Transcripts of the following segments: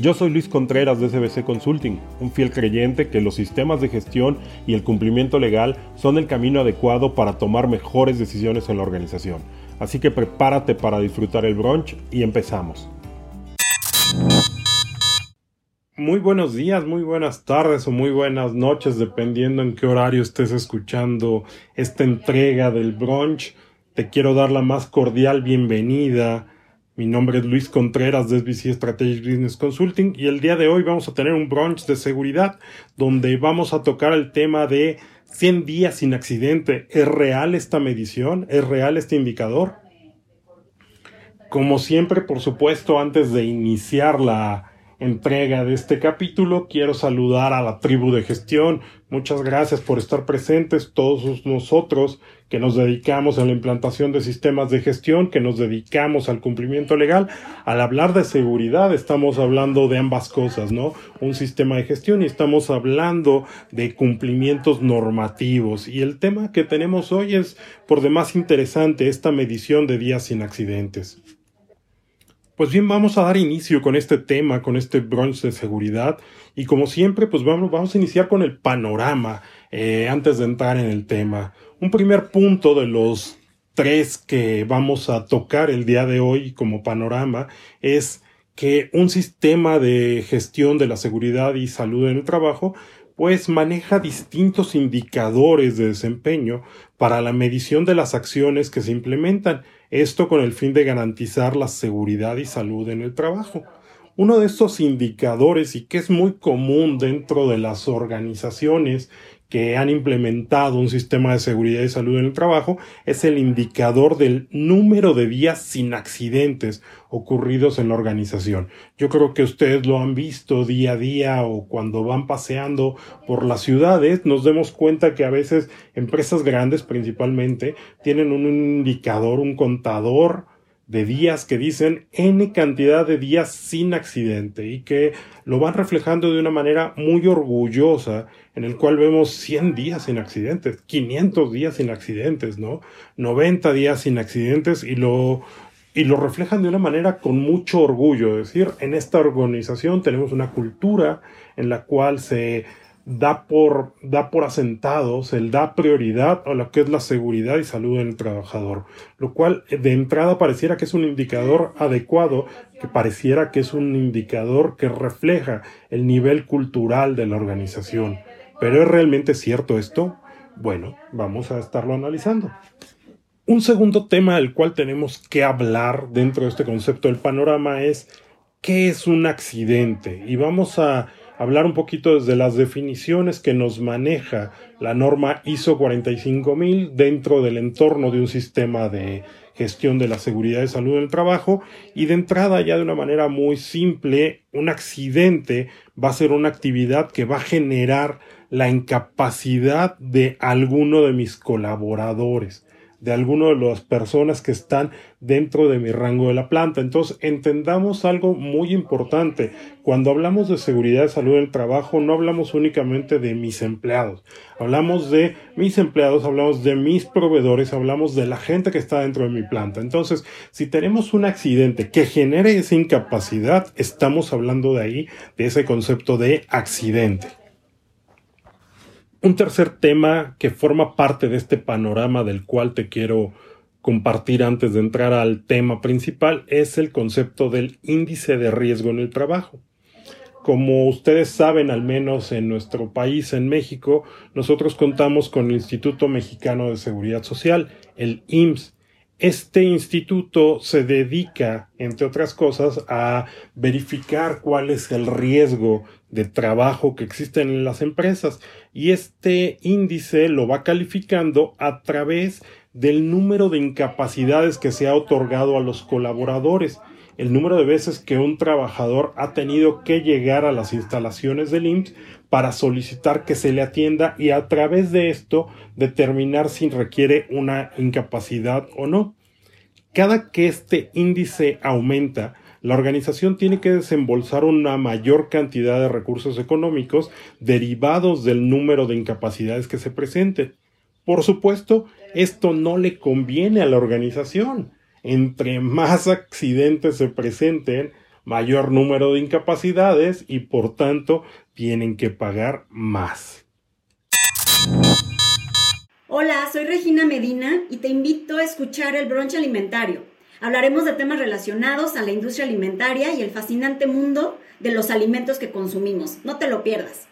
Yo soy Luis Contreras de SBC Consulting, un fiel creyente que los sistemas de gestión y el cumplimiento legal son el camino adecuado para tomar mejores decisiones en la organización. Así que prepárate para disfrutar el brunch y empezamos. Muy buenos días, muy buenas tardes o muy buenas noches, dependiendo en qué horario estés escuchando esta entrega del brunch. Te quiero dar la más cordial bienvenida mi nombre es Luis Contreras de SBC Strategic Business Consulting y el día de hoy vamos a tener un brunch de seguridad donde vamos a tocar el tema de 100 días sin accidente. ¿Es real esta medición? ¿Es real este indicador? Como siempre, por supuesto, antes de iniciar la entrega de este capítulo. Quiero saludar a la tribu de gestión. Muchas gracias por estar presentes, todos nosotros que nos dedicamos a la implantación de sistemas de gestión, que nos dedicamos al cumplimiento legal. Al hablar de seguridad estamos hablando de ambas cosas, ¿no? Un sistema de gestión y estamos hablando de cumplimientos normativos. Y el tema que tenemos hoy es por demás interesante, esta medición de días sin accidentes. Pues bien, vamos a dar inicio con este tema, con este brunch de seguridad. Y como siempre, pues vamos, vamos a iniciar con el panorama eh, antes de entrar en el tema. Un primer punto de los tres que vamos a tocar el día de hoy como panorama es que un sistema de gestión de la seguridad y salud en el trabajo pues maneja distintos indicadores de desempeño para la medición de las acciones que se implementan, esto con el fin de garantizar la seguridad y salud en el trabajo. Uno de estos indicadores y que es muy común dentro de las organizaciones que han implementado un sistema de seguridad y salud en el trabajo es el indicador del número de días sin accidentes ocurridos en la organización. Yo creo que ustedes lo han visto día a día o cuando van paseando por las ciudades, nos demos cuenta que a veces empresas grandes principalmente tienen un indicador, un contador de días que dicen N cantidad de días sin accidente y que lo van reflejando de una manera muy orgullosa en el cual vemos 100 días sin accidentes, 500 días sin accidentes, ¿no? 90 días sin accidentes y lo y lo reflejan de una manera con mucho orgullo, es decir, en esta organización tenemos una cultura en la cual se da por, da por da prioridad a lo que es la seguridad y salud del trabajador, lo cual de entrada pareciera que es un indicador adecuado, que pareciera que es un indicador que refleja el nivel cultural de la organización. ¿Pero es realmente cierto esto? Bueno, vamos a estarlo analizando. Un segundo tema del cual tenemos que hablar dentro de este concepto del panorama es qué es un accidente y vamos a hablar un poquito desde las definiciones que nos maneja la norma ISO 45000 dentro del entorno de un sistema de gestión de la seguridad y salud del trabajo. Y de entrada ya de una manera muy simple un accidente va a ser una actividad que va a generar la incapacidad de alguno de mis colaboradores de alguno de las personas que están dentro de mi rango de la planta. Entonces, entendamos algo muy importante. Cuando hablamos de seguridad de salud en el trabajo, no hablamos únicamente de mis empleados. Hablamos de mis empleados, hablamos de mis proveedores, hablamos de la gente que está dentro de mi planta. Entonces, si tenemos un accidente que genere esa incapacidad, estamos hablando de ahí, de ese concepto de accidente. Un tercer tema que forma parte de este panorama del cual te quiero compartir antes de entrar al tema principal es el concepto del índice de riesgo en el trabajo. Como ustedes saben, al menos en nuestro país, en México, nosotros contamos con el Instituto Mexicano de Seguridad Social, el IMSS, este instituto se dedica, entre otras cosas, a verificar cuál es el riesgo de trabajo que existe en las empresas. Y este índice lo va calificando a través del número de incapacidades que se ha otorgado a los colaboradores, el número de veces que un trabajador ha tenido que llegar a las instalaciones del IMSS para solicitar que se le atienda y a través de esto determinar si requiere una incapacidad o no. Cada que este índice aumenta, la organización tiene que desembolsar una mayor cantidad de recursos económicos derivados del número de incapacidades que se presenten. Por supuesto, esto no le conviene a la organización. Entre más accidentes se presenten, mayor número de incapacidades y por tanto tienen que pagar más. Hola, soy Regina Medina y te invito a escuchar el Bronche Alimentario Hablaremos de temas relacionados a la industria alimentaria y el fascinante mundo de los alimentos que consumimos. No te lo pierdas.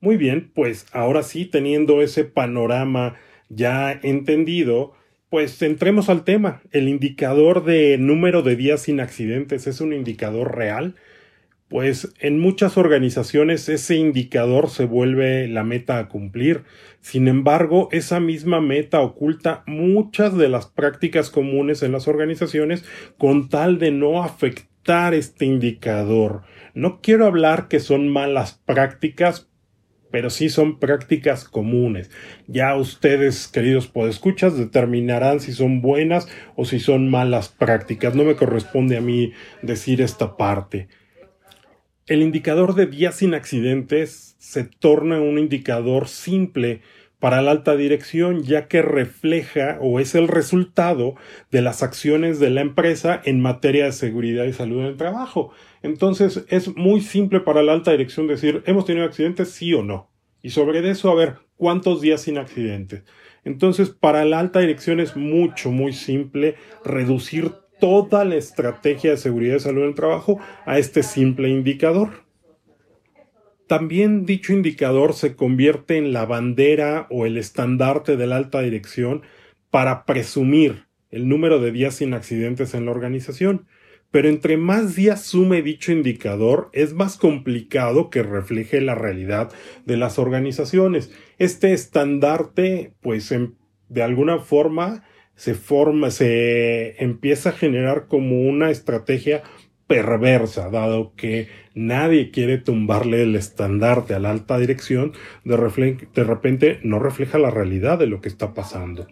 Muy bien, pues ahora sí, teniendo ese panorama ya entendido, pues entremos al tema. El indicador de número de días sin accidentes es un indicador real pues en muchas organizaciones ese indicador se vuelve la meta a cumplir. Sin embargo, esa misma meta oculta muchas de las prácticas comunes en las organizaciones con tal de no afectar este indicador. No quiero hablar que son malas prácticas, pero sí son prácticas comunes. Ya ustedes, queridos podescuchas, determinarán si son buenas o si son malas prácticas. No me corresponde a mí decir esta parte. El indicador de días sin accidentes se torna un indicador simple para la alta dirección ya que refleja o es el resultado de las acciones de la empresa en materia de seguridad y salud en el trabajo. Entonces es muy simple para la alta dirección decir hemos tenido accidentes sí o no. Y sobre eso a ver cuántos días sin accidentes. Entonces para la alta dirección es mucho muy simple reducir toda la estrategia de seguridad y salud en el trabajo a este simple indicador. También dicho indicador se convierte en la bandera o el estandarte de la alta dirección para presumir el número de días sin accidentes en la organización. Pero entre más días sume dicho indicador, es más complicado que refleje la realidad de las organizaciones. Este estandarte, pues, de alguna forma, se forma, se empieza a generar como una estrategia perversa, dado que nadie quiere tumbarle el estandarte a la alta dirección, de, de repente no refleja la realidad de lo que está pasando.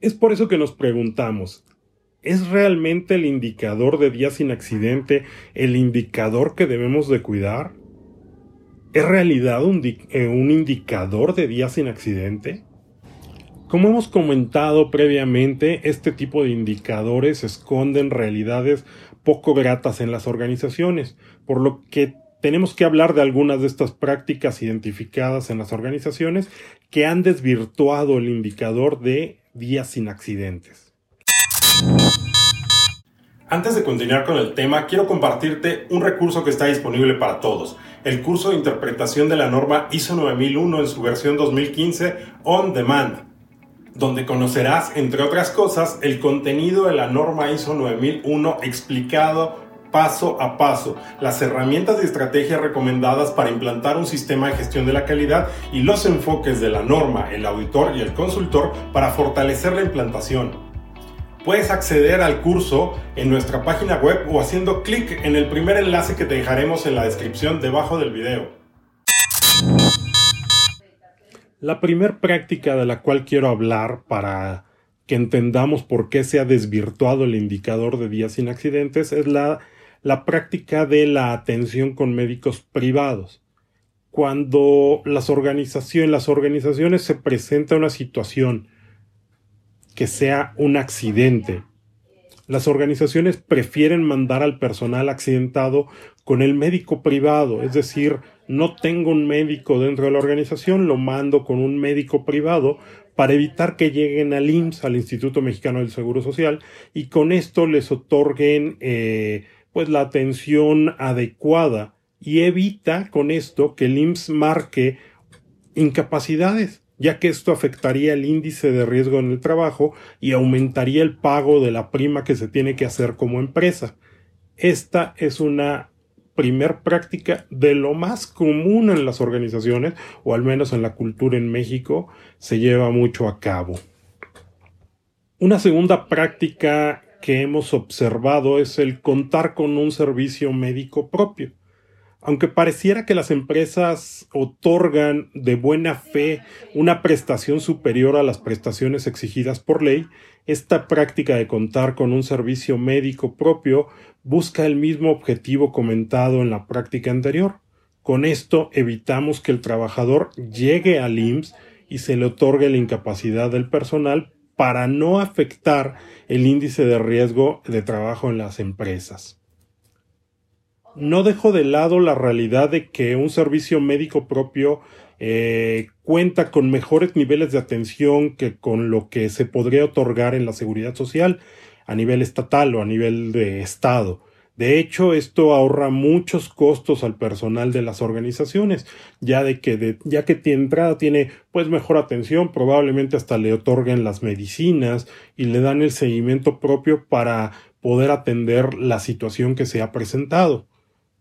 Es por eso que nos preguntamos, ¿es realmente el indicador de días sin accidente el indicador que debemos de cuidar? ¿Es realidad un, eh, un indicador de días sin accidente? Como hemos comentado previamente, este tipo de indicadores esconden realidades poco gratas en las organizaciones, por lo que tenemos que hablar de algunas de estas prácticas identificadas en las organizaciones que han desvirtuado el indicador de días sin accidentes. Antes de continuar con el tema, quiero compartirte un recurso que está disponible para todos, el curso de interpretación de la norma ISO 9001 en su versión 2015 On Demand donde conocerás, entre otras cosas, el contenido de la norma ISO 9001 explicado paso a paso, las herramientas y estrategias recomendadas para implantar un sistema de gestión de la calidad y los enfoques de la norma, el auditor y el consultor para fortalecer la implantación. Puedes acceder al curso en nuestra página web o haciendo clic en el primer enlace que te dejaremos en la descripción debajo del video. La primera práctica de la cual quiero hablar para que entendamos por qué se ha desvirtuado el indicador de días sin accidentes es la, la práctica de la atención con médicos privados. Cuando las organizaciones, las organizaciones se presenta una situación que sea un accidente, las organizaciones prefieren mandar al personal accidentado con el médico privado, es decir, no tengo un médico dentro de la organización, lo mando con un médico privado para evitar que lleguen al IMSS, al Instituto Mexicano del Seguro Social, y con esto les otorguen eh, pues la atención adecuada y evita con esto que el IMSS marque incapacidades, ya que esto afectaría el índice de riesgo en el trabajo y aumentaría el pago de la prima que se tiene que hacer como empresa. Esta es una primer práctica de lo más común en las organizaciones, o al menos en la cultura en México, se lleva mucho a cabo. Una segunda práctica que hemos observado es el contar con un servicio médico propio. Aunque pareciera que las empresas otorgan de buena fe una prestación superior a las prestaciones exigidas por ley, esta práctica de contar con un servicio médico propio busca el mismo objetivo comentado en la práctica anterior. Con esto evitamos que el trabajador llegue al IMSS y se le otorgue la incapacidad del personal para no afectar el índice de riesgo de trabajo en las empresas. No dejo de lado la realidad de que un servicio médico propio eh, cuenta con mejores niveles de atención que con lo que se podría otorgar en la seguridad social a nivel estatal o a nivel de Estado. De hecho, esto ahorra muchos costos al personal de las organizaciones, ya de que ya que de entrada tiene pues mejor atención, probablemente hasta le otorguen las medicinas y le dan el seguimiento propio para poder atender la situación que se ha presentado.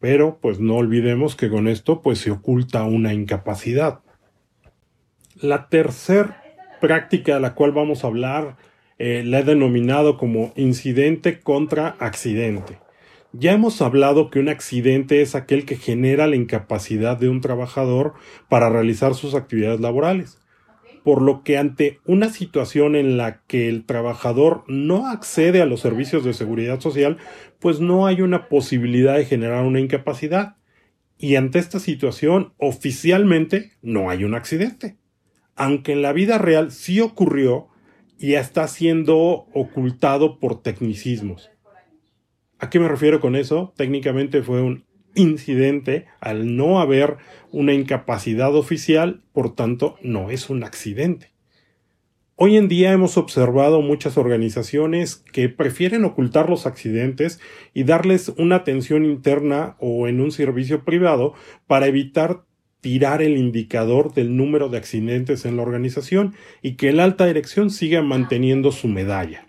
Pero pues no olvidemos que con esto pues se oculta una incapacidad. La tercera práctica de la cual vamos a hablar eh, la he denominado como incidente contra accidente. Ya hemos hablado que un accidente es aquel que genera la incapacidad de un trabajador para realizar sus actividades laborales por lo que ante una situación en la que el trabajador no accede a los servicios de seguridad social, pues no hay una posibilidad de generar una incapacidad. Y ante esta situación, oficialmente no hay un accidente. Aunque en la vida real sí ocurrió y está siendo ocultado por tecnicismos. ¿A qué me refiero con eso? Técnicamente fue un incidente al no haber una incapacidad oficial, por tanto no es un accidente. Hoy en día hemos observado muchas organizaciones que prefieren ocultar los accidentes y darles una atención interna o en un servicio privado para evitar tirar el indicador del número de accidentes en la organización y que la alta dirección siga manteniendo su medalla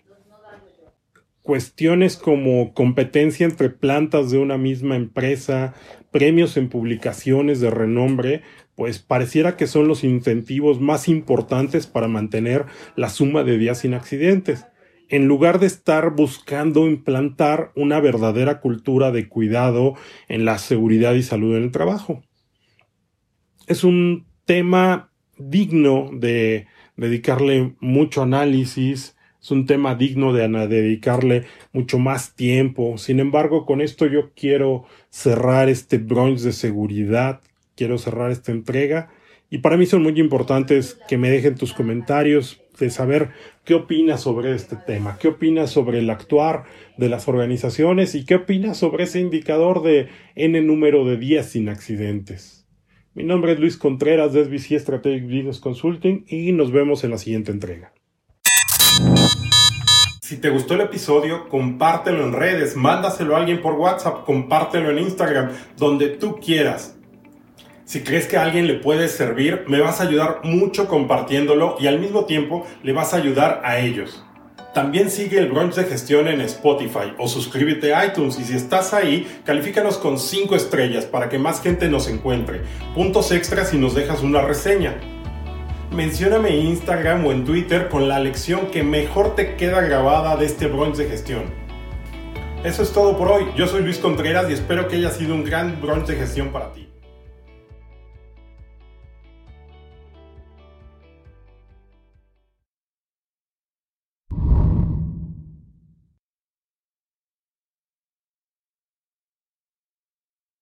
cuestiones como competencia entre plantas de una misma empresa, premios en publicaciones de renombre, pues pareciera que son los incentivos más importantes para mantener la suma de días sin accidentes, en lugar de estar buscando implantar una verdadera cultura de cuidado en la seguridad y salud en el trabajo. Es un tema digno de dedicarle mucho análisis, es un tema digno de dedicarle mucho más tiempo. Sin embargo, con esto yo quiero cerrar este brunch de seguridad, quiero cerrar esta entrega. Y para mí son muy importantes que me dejen tus comentarios de saber qué opinas sobre este tema, qué opinas sobre el actuar de las organizaciones y qué opinas sobre ese indicador de N número de días sin accidentes. Mi nombre es Luis Contreras de SBC Strategic Business Consulting y nos vemos en la siguiente entrega. Si te gustó el episodio, compártelo en redes, mándaselo a alguien por WhatsApp, compártelo en Instagram, donde tú quieras. Si crees que a alguien le puede servir, me vas a ayudar mucho compartiéndolo y al mismo tiempo le vas a ayudar a ellos. También sigue el brunch de gestión en Spotify o suscríbete a iTunes y si estás ahí, califícanos con 5 estrellas para que más gente nos encuentre. Puntos extras si nos dejas una reseña mencióname en Instagram o en Twitter con la lección que mejor te queda grabada de este brunch de gestión. Eso es todo por hoy. Yo soy Luis Contreras y espero que haya sido un gran brunch de gestión para ti.